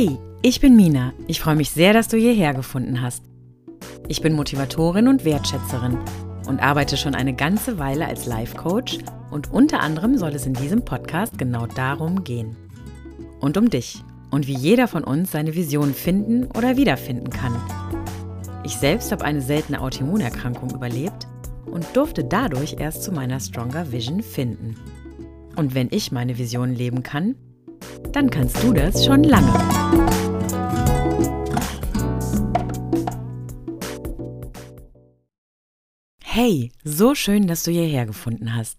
Hey, ich bin Mina. Ich freue mich sehr, dass du hierher gefunden hast. Ich bin Motivatorin und Wertschätzerin und arbeite schon eine ganze Weile als Life Coach und unter anderem soll es in diesem Podcast genau darum gehen. Und um dich und wie jeder von uns seine Vision finden oder wiederfinden kann. Ich selbst habe eine seltene Autoimmunerkrankung überlebt und durfte dadurch erst zu meiner Stronger Vision finden. Und wenn ich meine Vision leben kann, dann kannst du das schon lange. Hey, so schön, dass du hierher gefunden hast.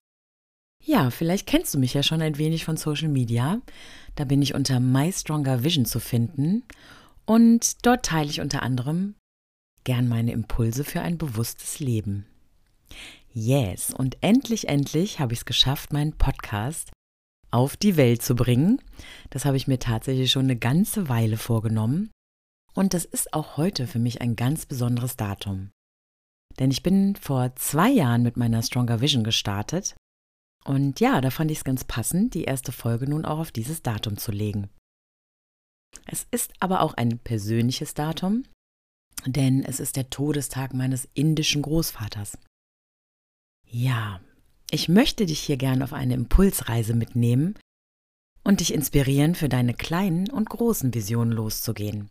Ja, vielleicht kennst du mich ja schon ein wenig von Social Media. Da bin ich unter My Stronger Vision zu finden und dort teile ich unter anderem gern meine Impulse für ein bewusstes Leben. Yes, und endlich, endlich habe ich es geschafft, meinen Podcast auf die Welt zu bringen. Das habe ich mir tatsächlich schon eine ganze Weile vorgenommen. Und das ist auch heute für mich ein ganz besonderes Datum. Denn ich bin vor zwei Jahren mit meiner Stronger Vision gestartet. Und ja, da fand ich es ganz passend, die erste Folge nun auch auf dieses Datum zu legen. Es ist aber auch ein persönliches Datum, denn es ist der Todestag meines indischen Großvaters. Ja, ich möchte dich hier gern auf eine Impulsreise mitnehmen und dich inspirieren, für deine kleinen und großen Visionen loszugehen.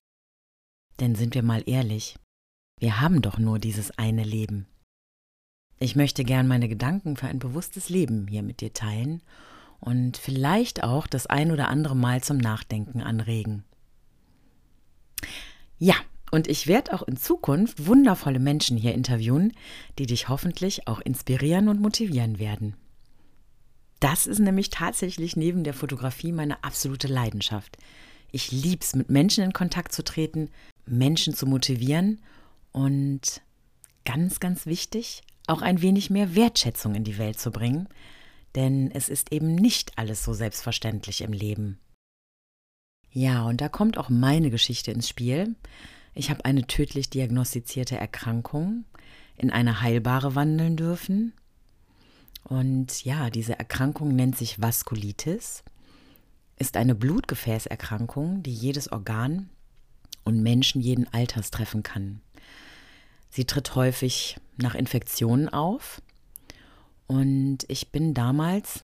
Denn sind wir mal ehrlich, wir haben doch nur dieses eine Leben. Ich möchte gern meine Gedanken für ein bewusstes Leben hier mit dir teilen und vielleicht auch das ein oder andere Mal zum Nachdenken anregen. Ja, und ich werde auch in Zukunft wundervolle Menschen hier interviewen, die dich hoffentlich auch inspirieren und motivieren werden. Das ist nämlich tatsächlich neben der Fotografie meine absolute Leidenschaft. Ich liebe es, mit Menschen in Kontakt zu treten, Menschen zu motivieren und ganz, ganz wichtig, auch ein wenig mehr Wertschätzung in die Welt zu bringen, denn es ist eben nicht alles so selbstverständlich im Leben. Ja, und da kommt auch meine Geschichte ins Spiel. Ich habe eine tödlich diagnostizierte Erkrankung in eine heilbare wandeln dürfen. Und ja, diese Erkrankung nennt sich Vaskulitis, ist eine Blutgefäßerkrankung, die jedes Organ und Menschen jeden Alters treffen kann. Sie tritt häufig nach Infektionen auf. Und ich bin damals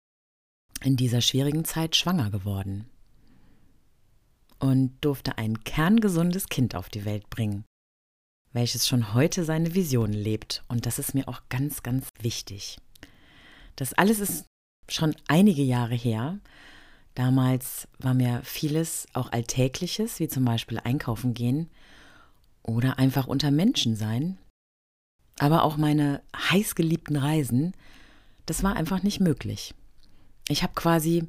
in dieser schwierigen Zeit schwanger geworden und durfte ein kerngesundes Kind auf die Welt bringen, welches schon heute seine Vision lebt. Und das ist mir auch ganz, ganz wichtig. Das alles ist schon einige Jahre her. Damals war mir vieles auch Alltägliches, wie zum Beispiel einkaufen gehen oder einfach unter Menschen sein. Aber auch meine heißgeliebten Reisen, das war einfach nicht möglich. Ich habe quasi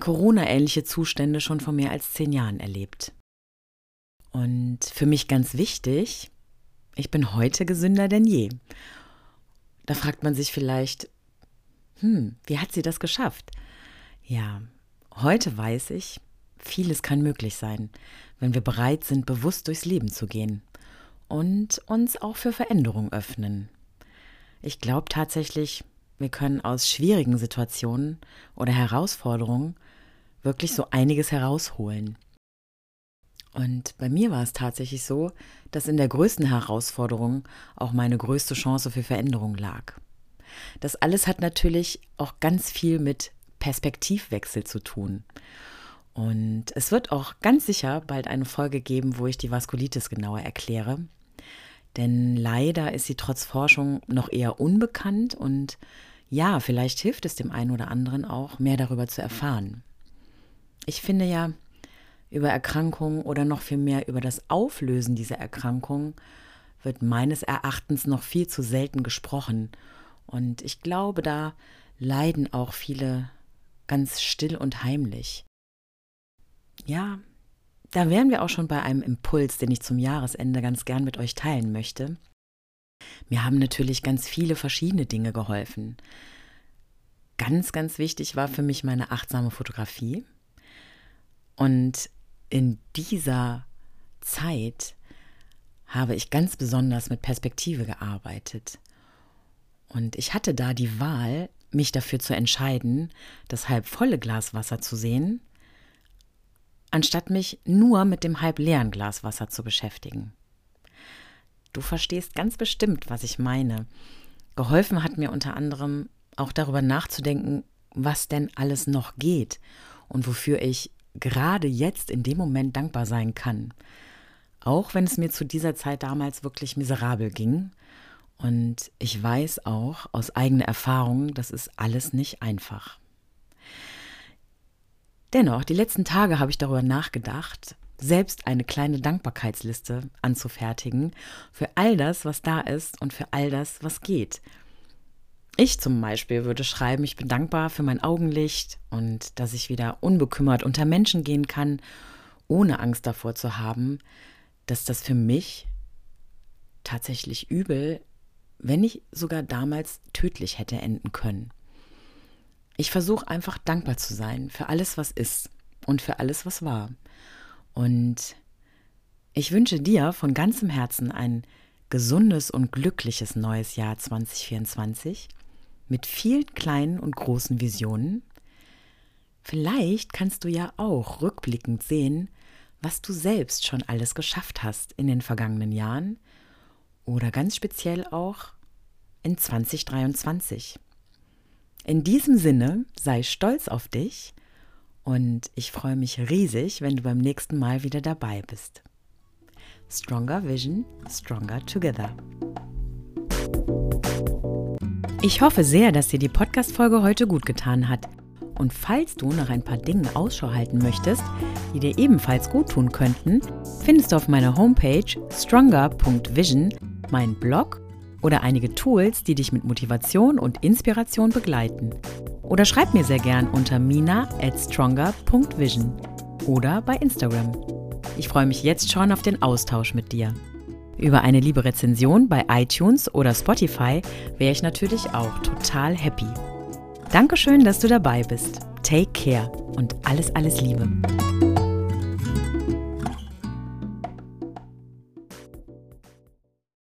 Corona-ähnliche Zustände schon vor mehr als zehn Jahren erlebt. Und für mich ganz wichtig, ich bin heute gesünder denn je. Da fragt man sich vielleicht, hm, wie hat sie das geschafft? Ja, heute weiß ich, vieles kann möglich sein, wenn wir bereit sind, bewusst durchs Leben zu gehen und uns auch für Veränderung öffnen. Ich glaube tatsächlich, wir können aus schwierigen Situationen oder Herausforderungen wirklich so einiges herausholen. Und bei mir war es tatsächlich so, dass in der größten Herausforderung auch meine größte Chance für Veränderung lag. Das alles hat natürlich auch ganz viel mit Perspektivwechsel zu tun. Und es wird auch ganz sicher bald eine Folge geben, wo ich die Vaskulitis genauer erkläre. Denn leider ist sie trotz Forschung noch eher unbekannt und ja, vielleicht hilft es dem einen oder anderen auch, mehr darüber zu erfahren. Ich finde ja, über Erkrankungen oder noch viel mehr über das Auflösen dieser Erkrankung wird meines Erachtens noch viel zu selten gesprochen. Und ich glaube, da leiden auch viele ganz still und heimlich. Ja, da wären wir auch schon bei einem Impuls, den ich zum Jahresende ganz gern mit euch teilen möchte. Mir haben natürlich ganz viele verschiedene Dinge geholfen. Ganz, ganz wichtig war für mich meine achtsame Fotografie. Und in dieser Zeit habe ich ganz besonders mit Perspektive gearbeitet. Und ich hatte da die Wahl, mich dafür zu entscheiden, das halb volle Glas Wasser zu sehen, anstatt mich nur mit dem halb leeren Glas Wasser zu beschäftigen. Du verstehst ganz bestimmt, was ich meine. Geholfen hat mir unter anderem auch darüber nachzudenken, was denn alles noch geht und wofür ich gerade jetzt in dem Moment dankbar sein kann. Auch wenn es mir zu dieser Zeit damals wirklich miserabel ging. Und ich weiß auch aus eigener Erfahrung, das ist alles nicht einfach. Dennoch, die letzten Tage habe ich darüber nachgedacht, selbst eine kleine Dankbarkeitsliste anzufertigen für all das, was da ist und für all das, was geht. Ich zum Beispiel würde schreiben, ich bin dankbar für mein Augenlicht und dass ich wieder unbekümmert unter Menschen gehen kann, ohne Angst davor zu haben, dass das für mich tatsächlich übel, wenn nicht sogar damals tödlich hätte enden können. Ich versuche einfach dankbar zu sein für alles, was ist und für alles, was war. Und ich wünsche dir von ganzem Herzen ein gesundes und glückliches neues Jahr 2024 mit vielen kleinen und großen Visionen. Vielleicht kannst du ja auch rückblickend sehen, was du selbst schon alles geschafft hast in den vergangenen Jahren oder ganz speziell auch in 2023. In diesem Sinne sei stolz auf dich und ich freue mich riesig, wenn du beim nächsten Mal wieder dabei bist. Stronger Vision, Stronger Together. Ich hoffe sehr, dass dir die Podcast-Folge heute gut getan hat. Und falls du nach ein paar Dingen Ausschau halten möchtest, die dir ebenfalls gut tun könnten, findest du auf meiner Homepage stronger.vision meinen Blog oder einige Tools, die dich mit Motivation und Inspiration begleiten. Oder schreib mir sehr gern unter mina at stronger.vision oder bei Instagram. Ich freue mich jetzt schon auf den Austausch mit dir. Über eine liebe Rezension bei iTunes oder Spotify wäre ich natürlich auch total happy. Dankeschön, dass du dabei bist. Take care und alles, alles Liebe.